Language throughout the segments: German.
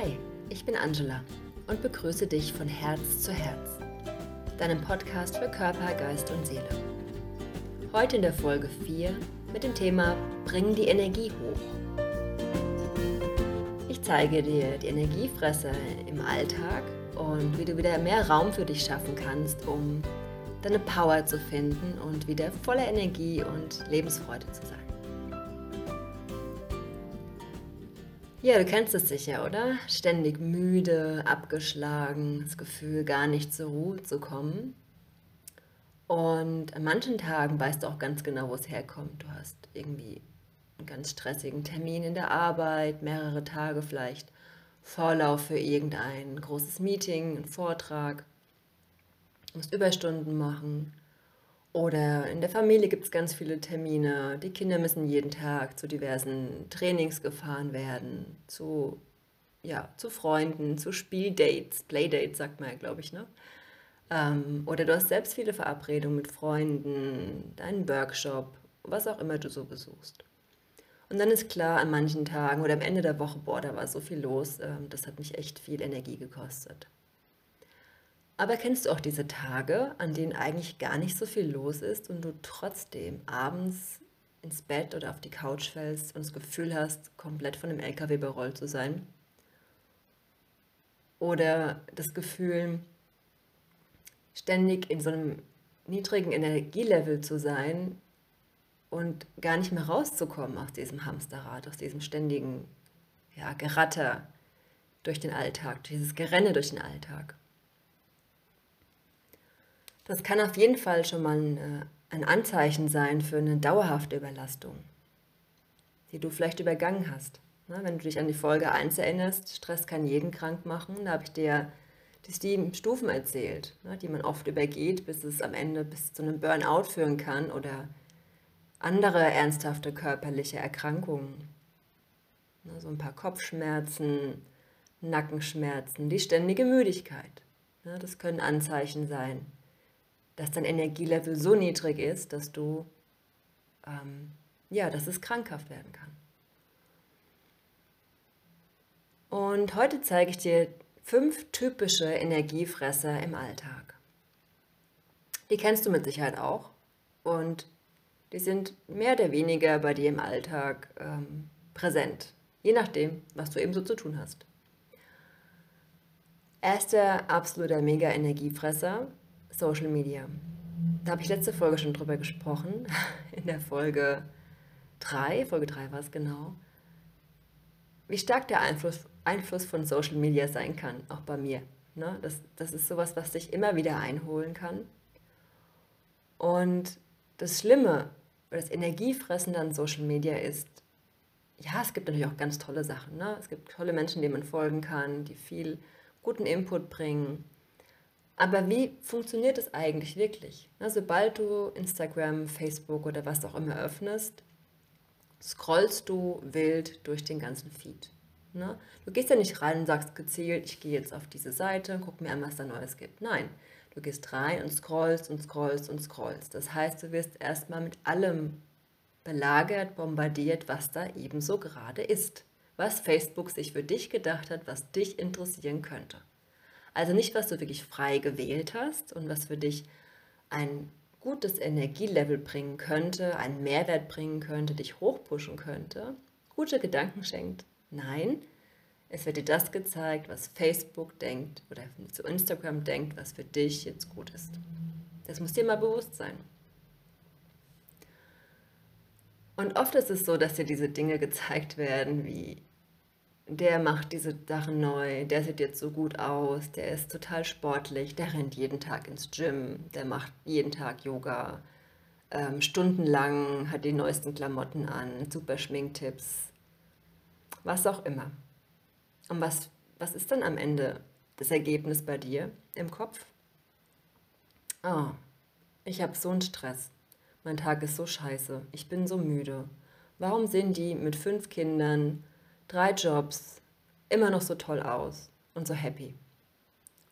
Hi, ich bin Angela und begrüße dich von Herz zu Herz, deinem Podcast für Körper, Geist und Seele. Heute in der Folge 4 mit dem Thema Bring die Energie hoch. Ich zeige dir die Energiefresser im Alltag und wie du wieder mehr Raum für dich schaffen kannst, um deine Power zu finden und wieder voller Energie und Lebensfreude zu sein. Ja, du kennst es sicher, oder? Ständig müde, abgeschlagen, das Gefühl, gar nicht zur Ruhe zu kommen. Und an manchen Tagen weißt du auch ganz genau, wo es herkommt. Du hast irgendwie einen ganz stressigen Termin in der Arbeit, mehrere Tage vielleicht Vorlauf für irgendein großes Meeting, einen Vortrag. Musst Überstunden machen oder in der Familie gibt es ganz viele Termine. Die Kinder müssen jeden Tag zu diversen Trainings gefahren werden, zu, ja, zu Freunden, zu Spieldates, Playdates sagt man ja, glaube ich, ne? Ähm, oder du hast selbst viele Verabredungen mit Freunden, deinen Workshop, was auch immer du so besuchst. Und dann ist klar, an manchen Tagen oder am Ende der Woche, boah, da war so viel los, ähm, das hat mich echt viel Energie gekostet. Aber kennst du auch diese Tage, an denen eigentlich gar nicht so viel los ist und du trotzdem abends ins Bett oder auf die Couch fällst und das Gefühl hast, komplett von dem LKW überrollt zu sein? Oder das Gefühl, ständig in so einem niedrigen Energielevel zu sein und gar nicht mehr rauszukommen aus diesem Hamsterrad, aus diesem ständigen ja, Geratter durch den Alltag, dieses Gerenne durch den Alltag. Das kann auf jeden Fall schon mal ein, äh, ein Anzeichen sein für eine dauerhafte Überlastung, die du vielleicht übergangen hast. Ne, wenn du dich an die Folge 1 erinnerst, Stress kann jeden krank machen, da habe ich dir die sieben Stufen erzählt, ne, die man oft übergeht, bis es am Ende bis zu einem Burnout führen kann oder andere ernsthafte körperliche Erkrankungen. Ne, so ein paar Kopfschmerzen, Nackenschmerzen, die ständige Müdigkeit. Das können Anzeichen sein dass dein Energielevel so niedrig ist, dass du, ähm, ja, dass es krankhaft werden kann. Und heute zeige ich dir fünf typische Energiefresser im Alltag. Die kennst du mit Sicherheit auch und die sind mehr oder weniger bei dir im Alltag ähm, präsent, je nachdem, was du eben so zu tun hast. Erster absoluter Mega-Energiefresser Social Media. Da habe ich letzte Folge schon drüber gesprochen, in der Folge 3, Folge 3 war es genau, wie stark der Einfluss, Einfluss von Social Media sein kann, auch bei mir. Ne? Das, das ist sowas, was dich immer wieder einholen kann. Und das Schlimme, das Energiefressende an Social Media ist, ja, es gibt natürlich auch ganz tolle Sachen. Ne? Es gibt tolle Menschen, denen man folgen kann, die viel guten Input bringen. Aber wie funktioniert es eigentlich wirklich? Na, sobald du Instagram, Facebook oder was auch immer öffnest, scrollst du wild durch den ganzen Feed. Ne? Du gehst ja nicht rein und sagst gezielt, ich gehe jetzt auf diese Seite, guck mir an, was da Neues gibt. Nein, du gehst rein und scrollst und scrollst und scrollst. Das heißt, du wirst erstmal mit allem belagert, bombardiert, was da ebenso gerade ist. Was Facebook sich für dich gedacht hat, was dich interessieren könnte. Also nicht, was du wirklich frei gewählt hast und was für dich ein gutes Energielevel bringen könnte, einen Mehrwert bringen könnte, dich hochpushen könnte, gute Gedanken schenkt. Nein, es wird dir das gezeigt, was Facebook denkt oder zu Instagram denkt, was für dich jetzt gut ist. Das muss dir mal bewusst sein. Und oft ist es so, dass dir diese Dinge gezeigt werden, wie der macht diese Sachen neu, der sieht jetzt so gut aus, der ist total sportlich, der rennt jeden Tag ins Gym, der macht jeden Tag Yoga, ähm, stundenlang, hat die neuesten Klamotten an, super Schminktipps, was auch immer. Und was, was ist dann am Ende das Ergebnis bei dir im Kopf? Oh, ich habe so einen Stress. Mein Tag ist so scheiße. Ich bin so müde. Warum sehen die mit fünf Kindern drei Jobs, immer noch so toll aus und so happy.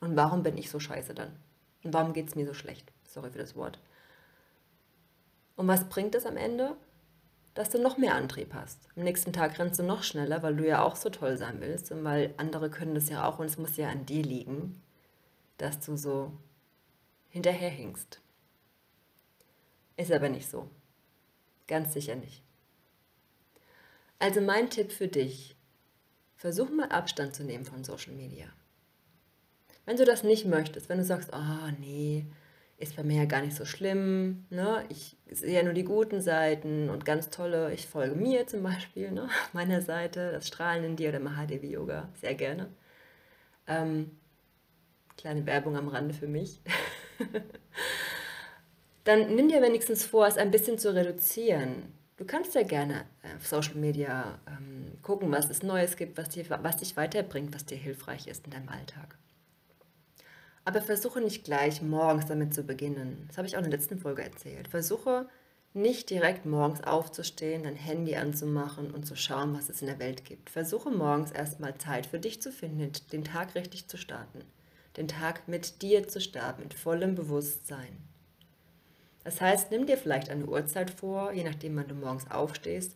Und warum bin ich so scheiße dann? Und warum geht es mir so schlecht? Sorry für das Wort. Und was bringt es am Ende? dass du noch mehr Antrieb hast. Am nächsten Tag rennst du noch schneller, weil du ja auch so toll sein willst und weil andere können das ja auch und es muss ja an dir liegen, dass du so hinterherhinkst. Ist aber nicht so. Ganz sicher nicht. Also mein Tipp für dich, versuch mal Abstand zu nehmen von Social Media. Wenn du das nicht möchtest, wenn du sagst, oh nee, ist bei mir ja gar nicht so schlimm, ne? ich sehe ja nur die guten Seiten und ganz tolle, ich folge mir zum Beispiel, ne? meiner Seite, das Strahlen in dir oder Mahadevi Yoga, sehr gerne. Ähm, kleine Werbung am Rande für mich. Dann nimm dir wenigstens vor, es ein bisschen zu reduzieren. Du kannst ja gerne auf Social Media ähm, gucken, was es Neues gibt, was, dir, was dich weiterbringt, was dir hilfreich ist in deinem Alltag. Aber versuche nicht gleich morgens damit zu beginnen. Das habe ich auch in der letzten Folge erzählt. Versuche nicht direkt morgens aufzustehen, dein Handy anzumachen und zu schauen, was es in der Welt gibt. Versuche morgens erstmal Zeit für dich zu finden, den Tag richtig zu starten. Den Tag mit dir zu starten, mit vollem Bewusstsein. Das heißt, nimm dir vielleicht eine Uhrzeit vor, je nachdem, wann du morgens aufstehst,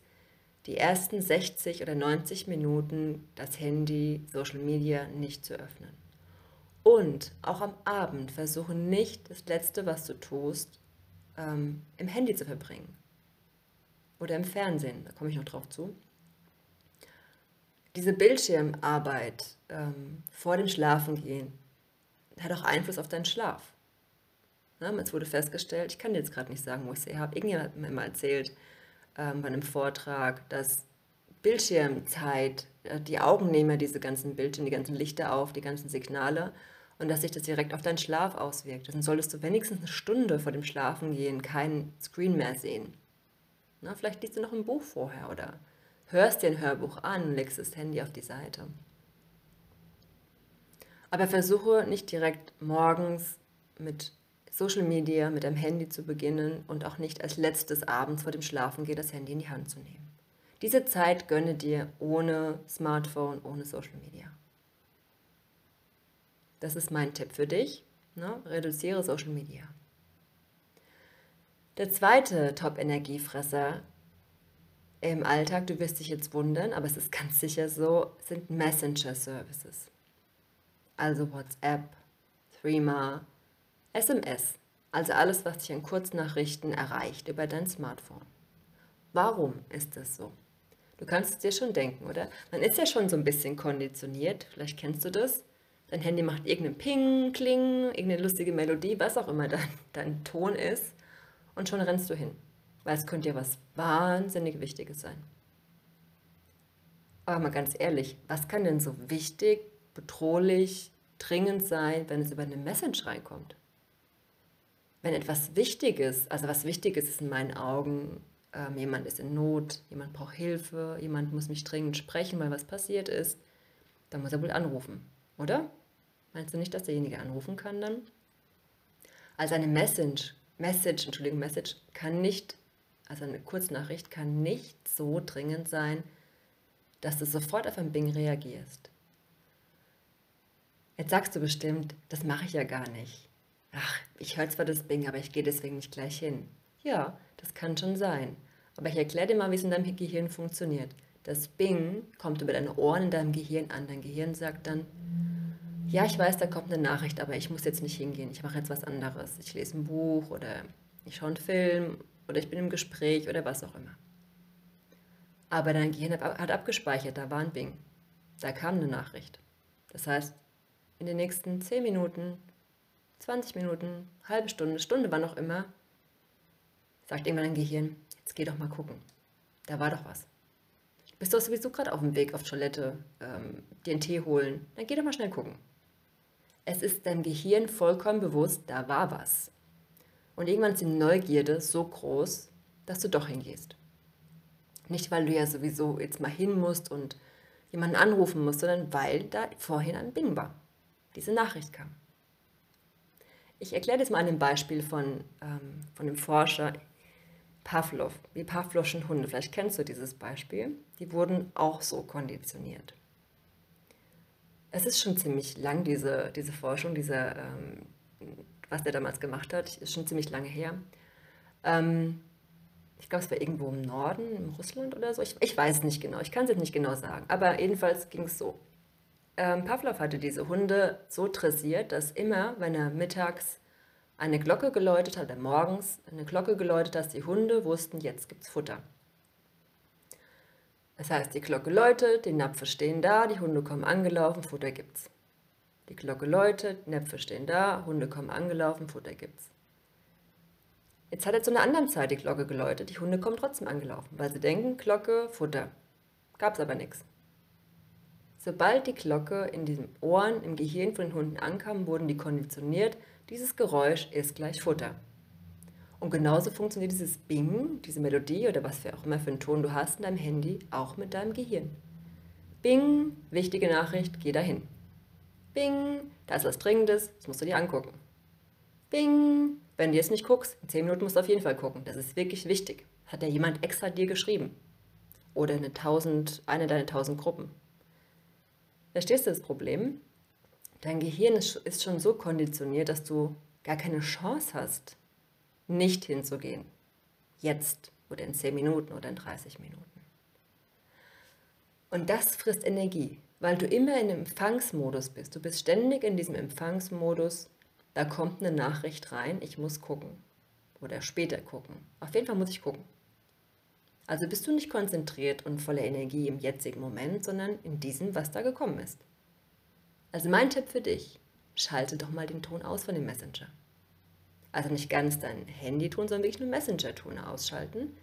die ersten 60 oder 90 Minuten das Handy, Social Media nicht zu öffnen. Und auch am Abend versuche nicht das Letzte, was du tust, ähm, im Handy zu verbringen. Oder im Fernsehen, da komme ich noch drauf zu. Diese Bildschirmarbeit ähm, vor dem Schlafengehen hat auch Einfluss auf deinen Schlaf. Es wurde festgestellt, ich kann dir jetzt gerade nicht sagen, wo ich sie habe, irgendjemand hat mir mal erzählt ähm, bei einem Vortrag, dass Bildschirmzeit, äh, die Augen nehmen ja diese ganzen Bildschirme, die ganzen Lichter auf, die ganzen Signale und dass sich das direkt auf deinen Schlaf auswirkt. Dann solltest du wenigstens eine Stunde vor dem Schlafengehen keinen Screen mehr sehen. Na, vielleicht liest du noch ein Buch vorher oder hörst dir ein Hörbuch an und legst das Handy auf die Seite. Aber versuche nicht direkt morgens mit Social Media, mit deinem Handy zu beginnen und auch nicht als letztes abends vor dem Schlafengehen das Handy in die Hand zu nehmen. Diese Zeit gönne dir ohne Smartphone, ohne Social Media. Das ist mein Tipp für dich. Ne? Reduziere Social Media. Der zweite Top-Energiefresser im Alltag, du wirst dich jetzt wundern, aber es ist ganz sicher so, sind Messenger-Services. Also WhatsApp, Threema, SMS. Also alles, was dich an Kurznachrichten erreicht über dein Smartphone. Warum ist das so? Du kannst es dir schon denken, oder? Man ist ja schon so ein bisschen konditioniert, vielleicht kennst du das. Dein Handy macht irgendeinen Ping, Kling, irgendeine lustige Melodie, was auch immer dein, dein Ton ist. Und schon rennst du hin. Weil es könnte ja was wahnsinnig Wichtiges sein. Aber mal ganz ehrlich, was kann denn so wichtig, bedrohlich, dringend sein, wenn es über eine Message reinkommt? Wenn etwas Wichtiges, also was Wichtiges ist in meinen Augen, ähm, jemand ist in Not, jemand braucht Hilfe, jemand muss mich dringend sprechen, weil was passiert ist, dann muss er wohl anrufen, oder? Meinst du nicht, dass derjenige anrufen kann dann? Also eine Message, Message, Entschuldigung, Message kann nicht, also eine Kurznachricht kann nicht so dringend sein, dass du sofort auf ein Bing reagierst. Jetzt sagst du bestimmt, das mache ich ja gar nicht. Ach, ich höre zwar das Bing, aber ich gehe deswegen nicht gleich hin. Ja, das kann schon sein. Aber ich erkläre dir mal, wie es in deinem Gehirn funktioniert. Das Bing kommt über deine Ohren in deinem Gehirn an. Dein Gehirn sagt dann, ja, ich weiß, da kommt eine Nachricht, aber ich muss jetzt nicht hingehen. Ich mache jetzt was anderes. Ich lese ein Buch oder ich schaue einen Film oder ich bin im Gespräch oder was auch immer. Aber dein Gehirn hat abgespeichert, da war ein Bing. Da kam eine Nachricht. Das heißt, in den nächsten 10 Minuten, 20 Minuten, halbe Stunde, Stunde, wann auch immer, sagt irgendwann dein Gehirn, jetzt geh doch mal gucken. Da war doch was. Bist du sowieso gerade auf dem Weg auf Toilette, ähm, dir einen Tee holen, dann geh doch mal schnell gucken. Es ist deinem Gehirn vollkommen bewusst, da war was. Und irgendwann ist die Neugierde so groß, dass du doch hingehst. Nicht, weil du ja sowieso jetzt mal hin musst und jemanden anrufen musst, sondern weil da vorhin ein Bing war. Diese Nachricht kam. Ich erkläre das mal an einem Beispiel von, ähm, von dem Forscher Pavlov, wie Pavlovschen Hunde. Vielleicht kennst du dieses Beispiel. Die wurden auch so konditioniert es ist schon ziemlich lang, diese, diese Forschung, diese, ähm, was der damals gemacht hat, ist schon ziemlich lange her. Ähm, Ich glaube, es war irgendwo im Norden, in Russland oder so. Ich, ich weiß nicht genau, ich kann es jetzt nicht genau sagen. Aber jedenfalls ging es so. Ähm, Pavlov hatte diese Hunde so dressiert, dass immer, wenn er mittags eine Glocke geläutet hat, oder morgens eine Glocke geläutet dass die Hunde wussten, jetzt gibt es Futter. Das heißt, die Glocke läutet, die Napfe stehen da, die Hunde kommen angelaufen, Futter gibt's. Die Glocke läutet, Näpfe stehen da, Hunde kommen angelaufen, Futter gibt's. Jetzt hat er zu einer anderen Zeit die Glocke geläutet, die Hunde kommen trotzdem angelaufen, weil sie denken, Glocke, Futter. Gab's aber nichts. Sobald die Glocke in den Ohren, im Gehirn von den Hunden ankam, wurden die konditioniert, dieses Geräusch ist gleich Futter. Und genauso funktioniert dieses Bing, diese Melodie oder was für auch immer für einen Ton du hast in deinem Handy, auch mit deinem Gehirn. Bing, wichtige Nachricht, geh dahin. Bing, da ist was Dringendes, das musst du dir angucken. Bing, wenn du jetzt nicht guckst, in 10 Minuten musst du auf jeden Fall gucken. Das ist wirklich wichtig. Hat ja jemand extra dir geschrieben. Oder eine, tausend, eine deiner tausend Gruppen. Verstehst du das Problem? Dein Gehirn ist, schon so konditioniert, dass du gar keine Chance hast, nicht hinzugehen. Jetzt oder in 10 Minuten oder in 30 Minuten. Und das frisst Energie, weil du immer in Empfangsmodus bist. Du bist ständig in diesem Empfangsmodus. Da kommt eine Nachricht rein, ich muss gucken. Oder später gucken. Auf jeden Fall muss ich gucken. Also bist du nicht konzentriert und voller Energie im jetzigen Moment, sondern in diesem, was da gekommen ist. Also mein Tipp für dich, schalte doch mal den Ton aus von dem Messenger also nicht ganz dein Handy tun, sondern wirklich nur Messenger-Ton ausschalten,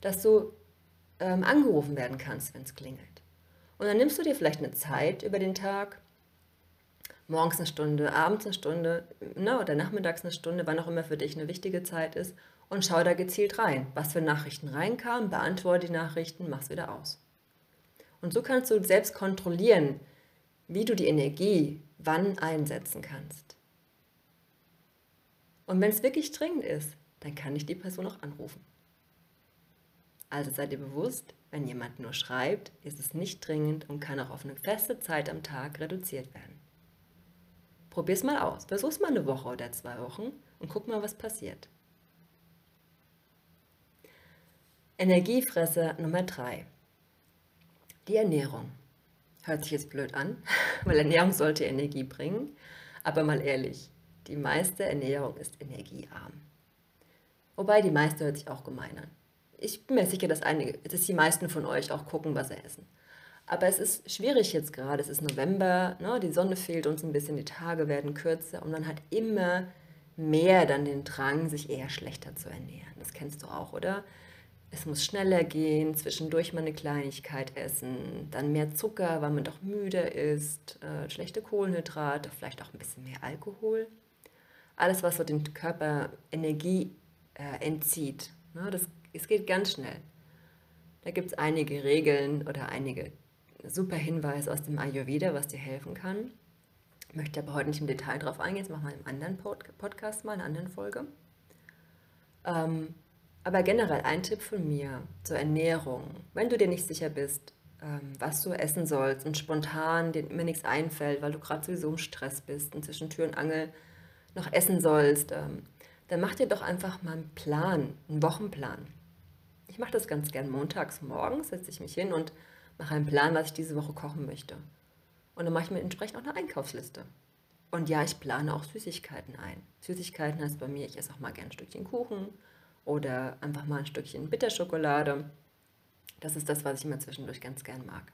dass du ähm, angerufen werden kannst, wenn es klingelt. Und dann nimmst du dir vielleicht eine Zeit über den Tag, morgens eine Stunde, abends eine Stunde ne, oder nachmittags eine Stunde, wann auch immer für dich eine wichtige Zeit ist, und schau da gezielt rein, was für Nachrichten reinkamen, beantworte die Nachrichten, mach's wieder aus. Und so kannst du selbst kontrollieren, wie du die Energie wann einsetzen kannst. Und wenn es wirklich dringend ist, dann kann ich die Person auch anrufen. Also seid ihr bewusst, wenn jemand nur schreibt, ist es nicht dringend und kann auch auf eine feste Zeit am Tag reduziert werden. Probier es mal aus. Versuch es mal eine Woche oder zwei Wochen und guck mal, was passiert. Energiefresser Nummer drei: Die Ernährung. Hört sich jetzt blöd an, weil Ernährung sollte Energie bringen. Aber mal ehrlich, die meiste Ernährung ist energiearm. Wobei die meiste hört sich auch gemein an. Ich bin mir sicher, dass, einige, dass die meisten von euch auch gucken, was sie essen. Aber es ist schwierig jetzt gerade. Es ist November, ne? die Sonne fehlt uns ein bisschen, die Tage werden kürzer und man hat immer mehr dann den Drang, sich eher schlechter zu ernähren. Das kennst du auch, oder? Es muss schneller gehen, zwischendurch mal eine Kleinigkeit essen, dann mehr Zucker, weil man doch müde ist, äh, schlechte Kohlenhydrate, vielleicht auch ein bisschen mehr Alkohol alles, was so den Körper Energie äh, entzieht. Ne, das, es geht ganz schnell. Da gibt es einige Regeln oder einige super Hinweise aus dem Ayurveda, was dir helfen kann. Ich möchte aber heute nicht im Detail drauf eingehen, das machen wir im anderen Pod Podcast mal, in einer anderen Folge. Ähm, aber generell ein Tipp von mir zur Ernährung. Wenn du dir nicht sicher bist, ähm, was du essen sollst und spontan dir immer nichts einfällt, weil du gerade sowieso im Stress bist und zwischen Tür und Angel noch essen sollst, ähm, dann mach dir doch einfach mal einen Plan, einen Wochenplan. Ich mache das ganz gern montags morgens, setze ich mich hin und mache einen Plan, was ich diese Woche kochen möchte. Und dann mache ich mir entsprechend auch eine Einkaufsliste. Und ja, ich plane auch Süßigkeiten ein. Süßigkeiten heißt bei mir, ich esse auch mal gern ein Stückchen Kuchen oder einfach mal ein Stückchen Bitterschokolade. Das ist das, was ich immer zwischendurch ganz gern mag.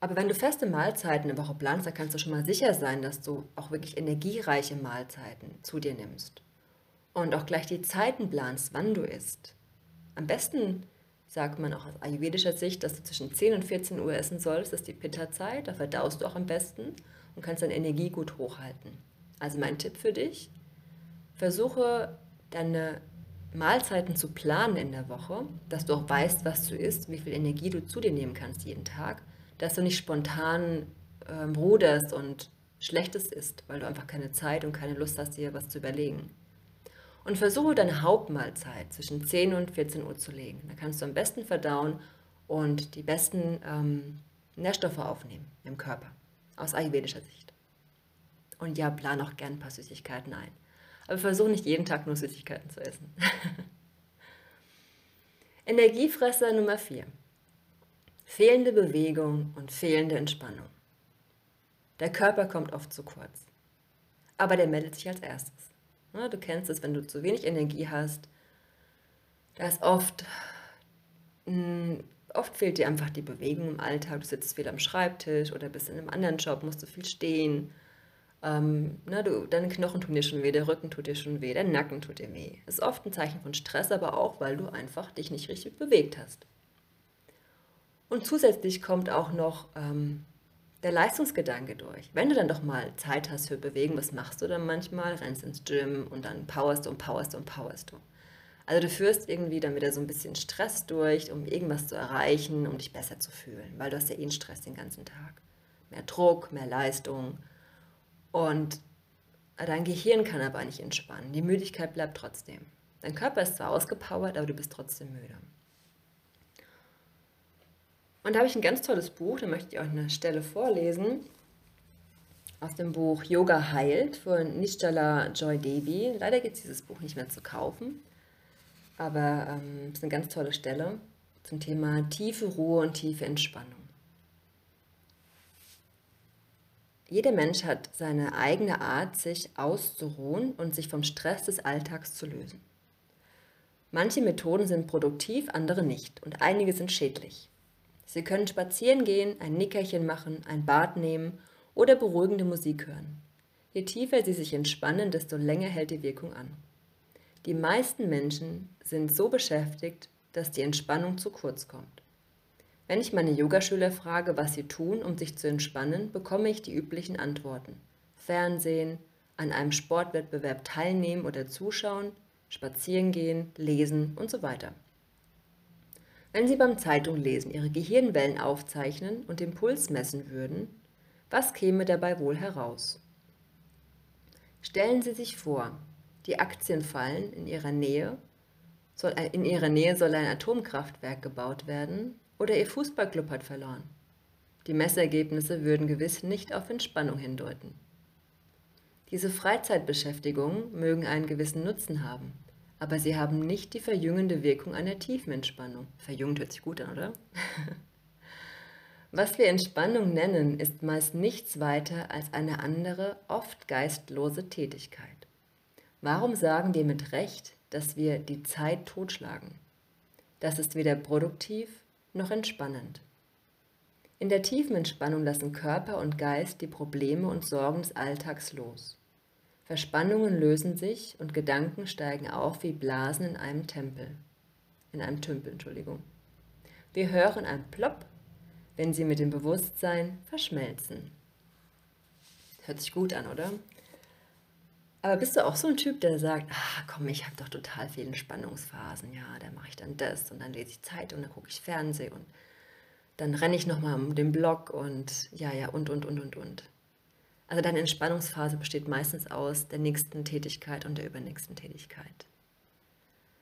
Aber wenn du feste Mahlzeiten eine Woche planst, dann kannst du schon mal sicher sein, dass du auch wirklich energiereiche Mahlzeiten zu dir nimmst. Und auch gleich die Zeiten planst, wann du isst. Am besten sagt man auch aus ayurvedischer Sicht, dass du zwischen 10 und 14 Uhr essen sollst. Das ist die Pitta-Zeit. Da verdaust du auch am besten und kannst deine Energie gut hochhalten. Also mein Tipp für dich, versuche deine Mahlzeiten zu planen in der Woche, dass du auch weißt, was du isst, wie viel Energie du zu dir nehmen kannst jeden Tag dass du nicht spontan ähm, ruderst und Schlechtes isst, weil du einfach keine Zeit und keine Lust hast, dir was zu überlegen. Und versuche deine Hauptmahlzeit zwischen 10 und 14 Uhr zu legen. Da kannst du am besten verdauen und die besten ähm, Nährstoffe aufnehmen im Körper, aus ayurvedischer Sicht. Und ja, plan auch gern ein paar Süßigkeiten ein. Aber versuche nicht jeden Tag nur Süßigkeiten zu essen. Energiefresser Nummer 4. Fehlende Bewegung und fehlende Entspannung. Der Körper kommt oft zu kurz. Aber der meldet sich als erstes. Du kennst es, wenn du zu wenig Energie hast. Da ist oft, hm, oft fehlt dir einfach die Bewegung im Alltag. Du sitzt viel am Schreibtisch oder bist in einem anderen Job, musst du viel stehen. Ähm, na, du, deine Knochen tun dir schon weh, der Rücken tut dir schon weh, der Nacken tut dir weh. Ist oft ein Zeichen von Stress, aber auch, weil du einfach dich nicht richtig bewegt hast. Und zusätzlich kommt auch noch ähm, der Leistungsgedanke durch. Wenn du dann doch mal Zeit hast für Bewegen, was machst du dann manchmal? Rennst ins Gym und dann powerst du und powerst du und powerst du. Also du führst irgendwie dann wieder so ein bisschen Stress durch, um irgendwas zu erreichen, um dich besser zu fühlen, weil du hast ja eh einen Stress den ganzen Tag. Mehr Druck, mehr Leistung, und dein Gehirn kann aber nicht entspannen. Die Müdigkeit bleibt trotzdem. Dein Körper ist zwar ausgepowert, aber du bist trotzdem müde. Und da habe ich ein ganz tolles Buch, da möchte ich euch eine Stelle vorlesen. Aus dem Buch Yoga heilt von Nishtala Joy Devi. Leider gibt es dieses Buch nicht mehr zu kaufen, aber es ähm, ist eine ganz tolle Stelle zum Thema tiefe Ruhe und tiefe Entspannung. Jeder Mensch hat seine eigene Art, sich auszuruhen und sich vom Stress des Alltags zu lösen. Manche Methoden sind produktiv, andere nicht und einige sind schädlich. Sie können spazieren gehen, ein Nickerchen machen, ein Bad nehmen oder beruhigende Musik hören. Je tiefer sie sich entspannen, desto länger hält die Wirkung an. Die meisten Menschen sind so beschäftigt, dass die Entspannung zu kurz kommt. Wenn ich meine Yogaschüler frage, was sie tun, um sich zu entspannen, bekomme ich die üblichen Antworten. Fernsehen, an einem Sportwettbewerb teilnehmen oder zuschauen, spazieren gehen, lesen und so weiter. Wenn Sie beim Zeitunglesen Ihre Gehirnwellen aufzeichnen und den Puls messen würden, was käme dabei wohl heraus? Stellen Sie sich vor, die Aktien fallen in Ihrer Nähe, soll, in Ihrer Nähe soll ein Atomkraftwerk gebaut werden oder Ihr Fußballclub hat verloren. Die Messergebnisse würden gewiss nicht auf Entspannung hindeuten. Diese Freizeitbeschäftigungen mögen einen gewissen Nutzen haben, aber sie haben nicht die verjüngende Wirkung einer tiefen Entspannung. Verjüngt hört sich gut an, oder? Was wir Entspannung nennen, ist meist nichts weiter als eine andere, oft geistlose Tätigkeit. Warum sagen wir mit Recht, dass wir die Zeit totschlagen? Das ist weder produktiv noch entspannend. In der tiefen Entspannung lassen Körper und Geist die Probleme und Sorgen des Alltags los. Verspannungen lösen sich und Gedanken steigen auf wie Blasen in einem Tempel. In einem Tümpel, Entschuldigung. Wir hören ein Plopp, wenn sie mit dem Bewusstsein verschmelzen. Hört sich gut an, oder? Aber bist du auch so ein Typ, der sagt, ah, komm, ich habe doch total viele Spannungsphasen, ja, da mache ich dann das und dann lese ich Zeit und dann gucke ich Fernsehen und dann renne ich nochmal um den Block und ja, ja, und, und, und, und, und. Also deine Entspannungsphase besteht meistens aus der nächsten Tätigkeit und der übernächsten Tätigkeit.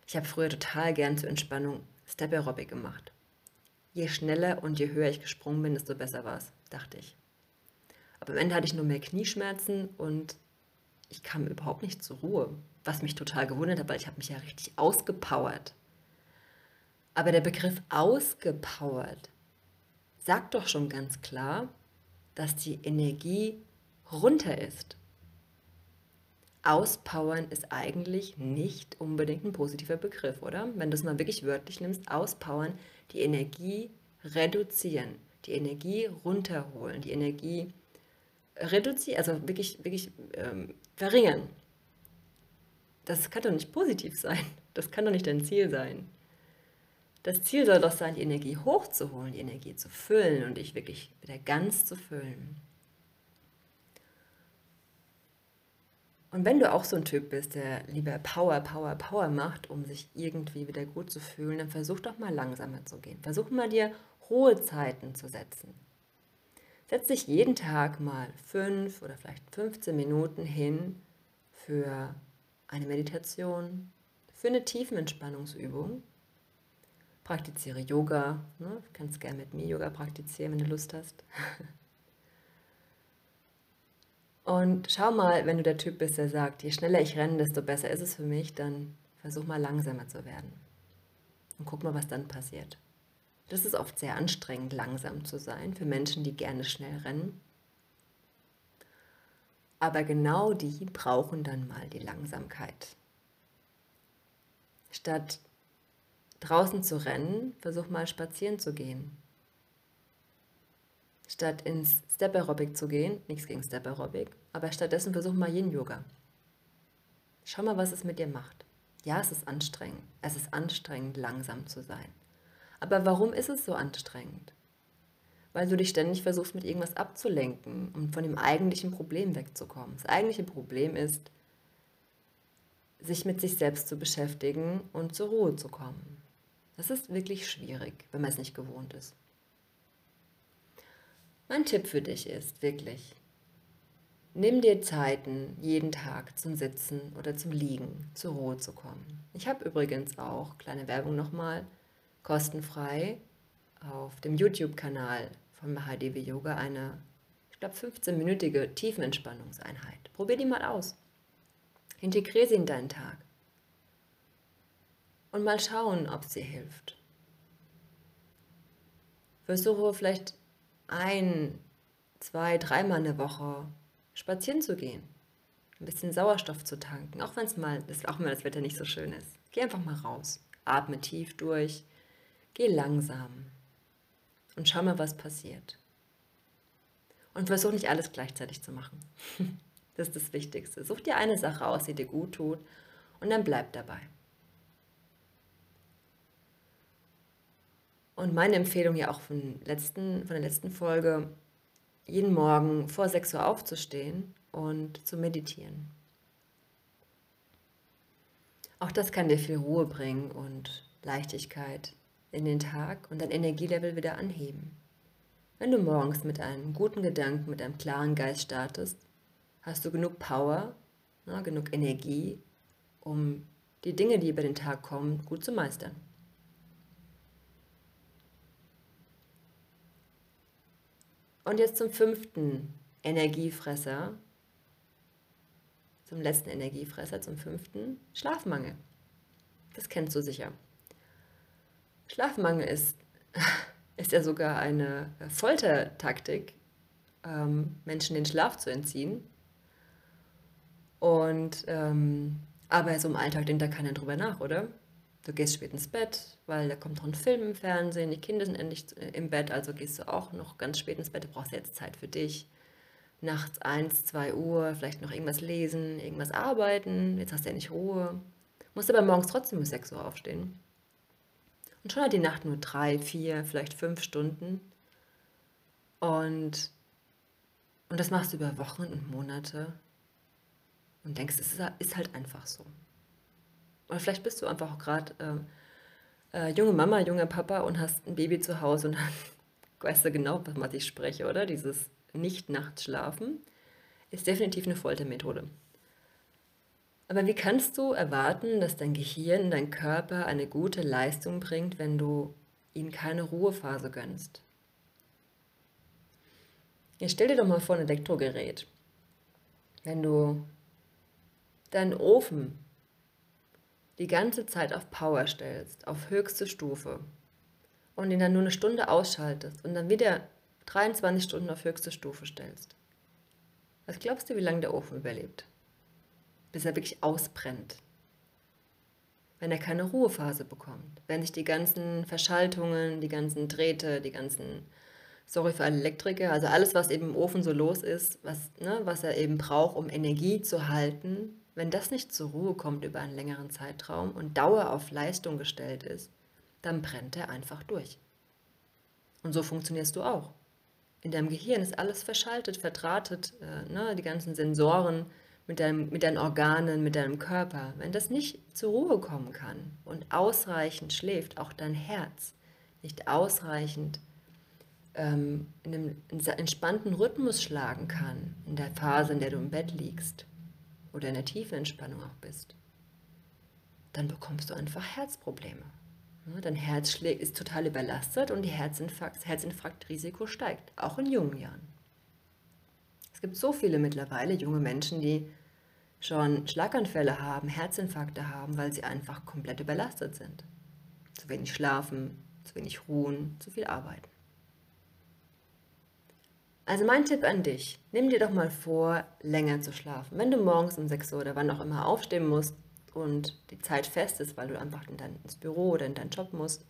Ich habe früher total gern zur Entspannung Step Aerobic gemacht. Je schneller und je höher ich gesprungen bin, desto besser war es, dachte ich. Aber am Ende hatte ich nur mehr Knieschmerzen und ich kam überhaupt nicht zur Ruhe, was mich total gewundert hat, weil ich habe mich ja richtig ausgepowert. Aber der Begriff ausgepowert sagt doch schon ganz klar, dass die Energie runter ist. Auspowern ist eigentlich nicht unbedingt ein positiver Begriff, oder? Wenn du es mal wirklich wörtlich nimmst, auspowern, die Energie reduzieren, die Energie runterholen, die Energie reduzieren, also wirklich, wirklich ähm, verringern. Das kann doch nicht positiv sein. Das kann doch nicht dein Ziel sein. Das Ziel soll doch sein, die Energie hochzuholen, die Energie zu füllen und dich wirklich wieder ganz zu füllen. Und wenn du auch so ein Typ bist, der lieber Power, Power, Power macht, um sich irgendwie wieder gut zu fühlen, dann versuch doch mal langsamer zu gehen. Versuch mal dir Ruhezeiten zu setzen. Setz dich jeden Tag mal fünf oder vielleicht 15 Minuten hin für eine Meditation, für eine Tiefenentspannungsübung. Praktiziere Yoga. Ne? Du kannst gerne mit mir Yoga praktizieren, wenn du Lust hast. Und schau mal, wenn du der Typ bist, der sagt, je schneller ich renne, desto besser ist es für mich, dann versuch mal langsamer zu werden. Und guck mal, was dann passiert. Das ist oft sehr anstrengend, langsam zu sein für Menschen, die gerne schnell rennen. Aber genau die brauchen dann mal die Langsamkeit. Statt draußen zu rennen, versuch mal spazieren zu gehen. Statt ins Step Aerobic zu gehen, nichts gegen Step Aerobic, aber stattdessen versuch mal Yin Yoga. Schau mal, was es mit dir macht. Ja, es ist anstrengend. Es ist anstrengend, langsam zu sein. Aber warum ist es so anstrengend? Weil du dich ständig versuchst, mit irgendwas abzulenken, um von dem eigentlichen Problem wegzukommen. Das eigentliche Problem ist, sich mit sich selbst zu beschäftigen und zur Ruhe zu kommen. Das ist wirklich schwierig, wenn man es nicht gewohnt ist. Mein Tipp für dich ist wirklich, nimm dir Zeiten jeden Tag zum Sitzen oder zum Liegen, zur Ruhe zu kommen. Ich habe übrigens auch, kleine Werbung nochmal, kostenfrei auf dem YouTube-Kanal von Mahadevi Yoga eine, ich glaube, 15-minütige Tiefenentspannungseinheit. Probier die mal aus. Integriere sie in deinen Tag. Und mal schauen, ob sie hilft. Versuche vielleicht ein, zwei, dreimal eine Woche spazieren zu gehen. Ein bisschen Sauerstoff zu tanken, auch wenn es mal, auch wenn das Wetter nicht so schön ist. Geh einfach mal raus. Atme tief durch. Geh langsam. Und schau mal, was passiert. Und versuch nicht alles gleichzeitig zu machen. Das ist das Wichtigste. Such dir eine Sache aus, die dir gut tut und dann bleib dabei. Und meine Empfehlung ja auch von, letzten, von der letzten Folge, jeden Morgen vor 6 Uhr aufzustehen und zu meditieren. Auch das kann dir viel Ruhe bringen und Leichtigkeit in den Tag und dein Energielevel wieder anheben. Wenn du morgens mit einem guten Gedanken, mit einem klaren Geist startest, hast du genug Power, na, genug Energie, um die Dinge, die über den Tag kommen, gut zu meistern. Und jetzt zum fünften Energiefresser, zum letzten Energiefresser, zum fünften Schlafmangel. Das kennst du sicher. Schlafmangel ist, ist ja sogar eine Foltertaktik, ähm, Menschen den Schlaf zu entziehen. Und ähm, aber so im Alltag denkt da keiner drüber nach, oder? Du gehst spät ins Bett, weil da kommt noch ein Film im Fernsehen, die Kinder sind endlich im Bett, also gehst du auch noch ganz spät ins Bett, du brauchst jetzt Zeit für dich. Nachts 1, 2 Uhr, vielleicht noch irgendwas lesen, irgendwas arbeiten, jetzt hast du ja nicht Ruhe. Musst aber morgens trotzdem um 6 Uhr aufstehen. Und schon hat die Nacht nur drei, vier, vielleicht fünf Stunden. Und, und das machst du über Wochen und Monate und denkst, es ist halt einfach so. Oder vielleicht bist du einfach auch gerade äh, äh, junge Mama, junger Papa und hast ein Baby zu Hause und dann weißt du genau, was ich spreche, oder? Dieses Nicht-Nachts-Schlafen ist definitiv eine Foltermethode. Aber wie kannst du erwarten, dass dein Gehirn, dein Körper eine gute Leistung bringt, wenn du ihnen keine Ruhephase gönnst? Jetzt stell dir doch mal vor ein Elektrogerät. Wenn du deinen Ofen die ganze Zeit auf Power stellst, auf höchste Stufe und ihn dann nur eine Stunde ausschaltest und dann wieder 23 Stunden auf höchste Stufe stellst. Was glaubst du, wie lange der Ofen überlebt? Bis er wirklich ausbrennt. Wenn er keine Ruhephase bekommt, wenn sich die ganzen Verschaltungen, die ganzen Drähte, die ganzen, sorry für alle Elektriker, also alles, was eben im Ofen so los ist, was, ne, was er eben braucht, um Energie zu halten, wenn das nicht zur Ruhe kommt über einen längeren Zeitraum und Dauer auf Leistung gestellt ist, dann brennt er einfach durch. Und so funktionierst du auch. In deinem Gehirn ist alles verschaltet, verdrahtet, äh, ne, die ganzen Sensoren mit, deinem, mit deinen Organen, mit deinem Körper. Wenn das nicht zur Ruhe kommen kann und ausreichend schläft, auch dein Herz nicht ausreichend ähm, in einem entspannten Rhythmus schlagen kann, in der Phase, in der du im Bett liegst, oder in der tiefen Entspannung auch bist, dann bekommst du einfach Herzprobleme. Dein Herz ist total überlastet und die Herzinfarkt, Herzinfarktrisiko steigt, auch in jungen Jahren. Es gibt so viele mittlerweile junge Menschen, die schon Schlaganfälle haben, Herzinfarkte haben, weil sie einfach komplett überlastet sind. zu wenig schlafen, zu wenig ruhen, zu viel arbeiten. Also mein Tipp an dich, nimm dir doch mal vor, länger zu schlafen. Wenn du morgens um 6 Uhr oder wann auch immer aufstehen musst und die Zeit fest ist, weil du einfach in dein, ins Büro oder in deinen Job musst,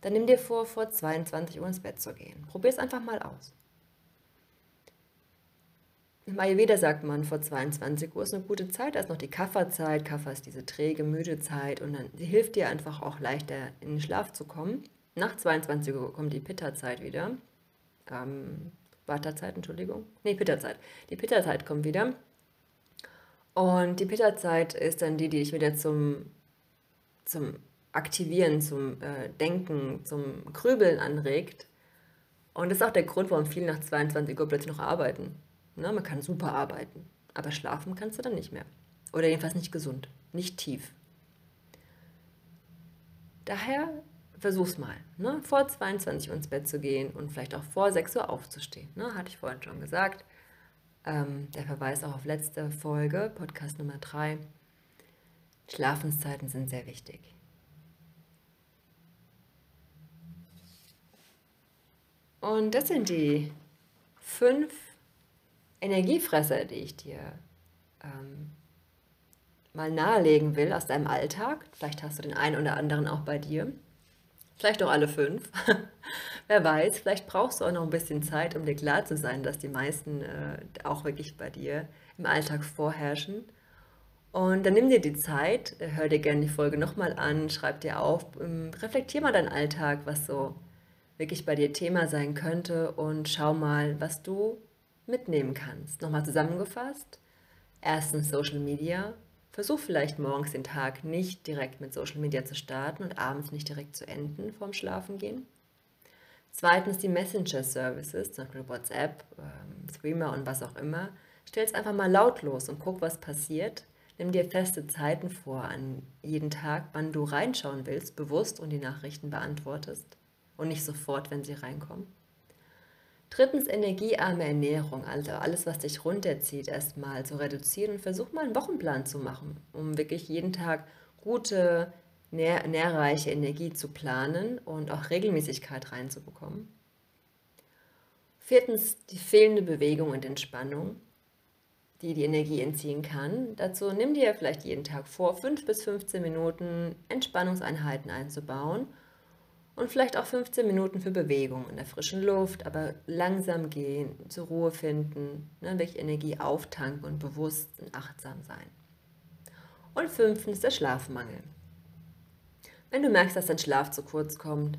dann nimm dir vor, vor 22 Uhr ins Bett zu gehen. Probier es einfach mal aus. Im Ayurveda sagt man, vor 22 Uhr ist eine gute Zeit, da ist noch die Kafferzeit. Kaffer ist diese träge, müde Zeit und dann sie hilft dir einfach auch leichter in den Schlaf zu kommen. Nach 22 Uhr kommt die Pitta-Zeit wieder. Ähm, Vata-Zeit, Entschuldigung. Nee, Pitta-Zeit. Die Pitta-Zeit kommt wieder. Und die Pitta-Zeit ist dann die, die dich wieder zum, zum Aktivieren, zum äh, Denken, zum Grübeln anregt. Und das ist auch der Grund, warum viele nach 22 Uhr plötzlich noch arbeiten Ne? Man kann super arbeiten, aber schlafen kannst du dann nicht mehr. Oder jedenfalls nicht gesund, nicht tief. Daher versuch's mal, ne? vor 22 Uhr ins Bett zu gehen und vielleicht auch vor 6 Uhr aufzustehen. Ne? Hatte ich vorhin schon gesagt. Ähm, der Verweis auch auf letzte Folge, Podcast Nummer 3. Schlafenszeiten sind sehr wichtig. Und das sind die fünf Energiefresser, die ich dir ähm, mal nahelegen will aus deinem Alltag. Vielleicht hast du den einen oder anderen auch bei dir. Vielleicht auch alle fünf. Wer weiß, vielleicht brauchst du auch noch ein bisschen Zeit, um dir klar zu sein, dass die meisten äh, auch wirklich bei dir im Alltag vorherrschen. Und dann nimm dir die Zeit, hör dir gerne die Folge nochmal an, schreib dir auf, ähm, reflektier mal deinen Alltag, was so wirklich bei dir Thema sein könnte und schau mal, was du mitnehmen kannst. Nochmal zusammengefasst. Erstens Social Media. Versuch vielleicht morgens den Tag nicht direkt mit Social Media zu starten und abends nicht direkt zu enden vorm Schlafengehen. Zweitens die Messenger-Services, zum Beispiel WhatsApp, ähm, Streamer und was auch immer. Stell es einfach mal lautlos und guck, was passiert. Nimm dir feste Zeiten vor an jeden Tag, wann du reinschauen willst, bewusst und die Nachrichten beantwortest und nicht sofort, wenn sie reinkommen. Drittens energiearme Ernährung, also alles, was dich runterzieht, erstmal zu reduzieren und versuch mal einen Wochenplan zu machen, um wirklich jeden Tag gute, nähr nährreiche Energie zu planen und auch Regelmäßigkeit reinzubekommen. Viertens die fehlende Bewegung und Entspannung, die die Energie entziehen kann. Dazu nimm dir vielleicht jeden Tag vor, 5 bis 15 Minuten Entspannungseinheiten einzubauen und vielleicht auch 15 Minuten für Bewegung in der frischen Luft, aber langsam gehen, zur Ruhe finden, ne, wirklich Energie auftanken und bewusst und achtsam sein. Und fünftens der Schlafmangel. Wenn du merkst, dass dein Schlaf zu kurz kommt,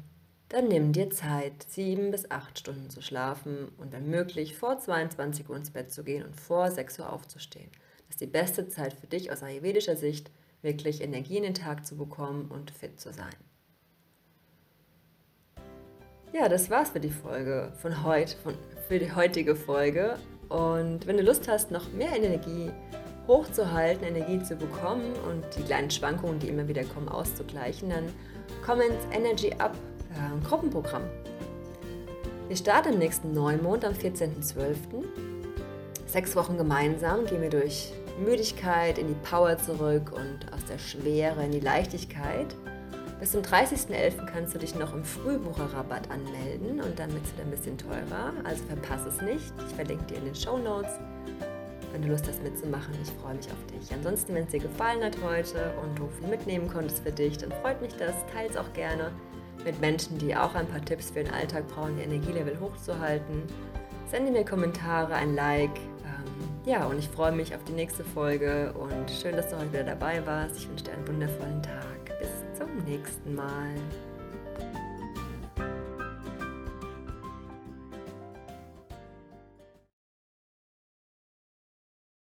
dann nimm dir Zeit, sieben bis acht Stunden zu schlafen und wenn möglich vor 22 Uhr ins Bett zu gehen und vor 6 Uhr aufzustehen. Das ist die beste Zeit für dich aus ayurvedischer Sicht, wirklich Energie in den Tag zu bekommen und fit zu sein. Ja, das war's für die Folge von heute, von, für die heutige Folge. Und wenn du Lust hast, noch mehr Energie hochzuhalten, Energie zu bekommen und die kleinen Schwankungen, die immer wieder kommen, auszugleichen, dann komm ins Energy Up äh, Gruppenprogramm. Wir starten im nächsten Neumond am 14.12. Sechs Wochen gemeinsam gehen wir durch Müdigkeit in die Power zurück und aus der Schwere in die Leichtigkeit. Bis zum 30.11. kannst du dich noch im Frühbucherrabatt anmelden und dann wird es wieder ein bisschen teurer. Also verpasse es nicht. Ich verlinke dir in den Show Notes, wenn du Lust hast mitzumachen. Ich freue mich auf dich. Ansonsten, wenn es dir gefallen hat heute und du viel mitnehmen konntest für dich, dann freut mich das. Teile es auch gerne mit Menschen, die auch ein paar Tipps für den Alltag brauchen, ihr Energielevel hochzuhalten. Sende mir Kommentare, ein Like. Ähm, ja, und ich freue mich auf die nächste Folge und schön, dass du heute wieder dabei warst. Ich wünsche dir einen wundervollen Tag. Nächsten Mal.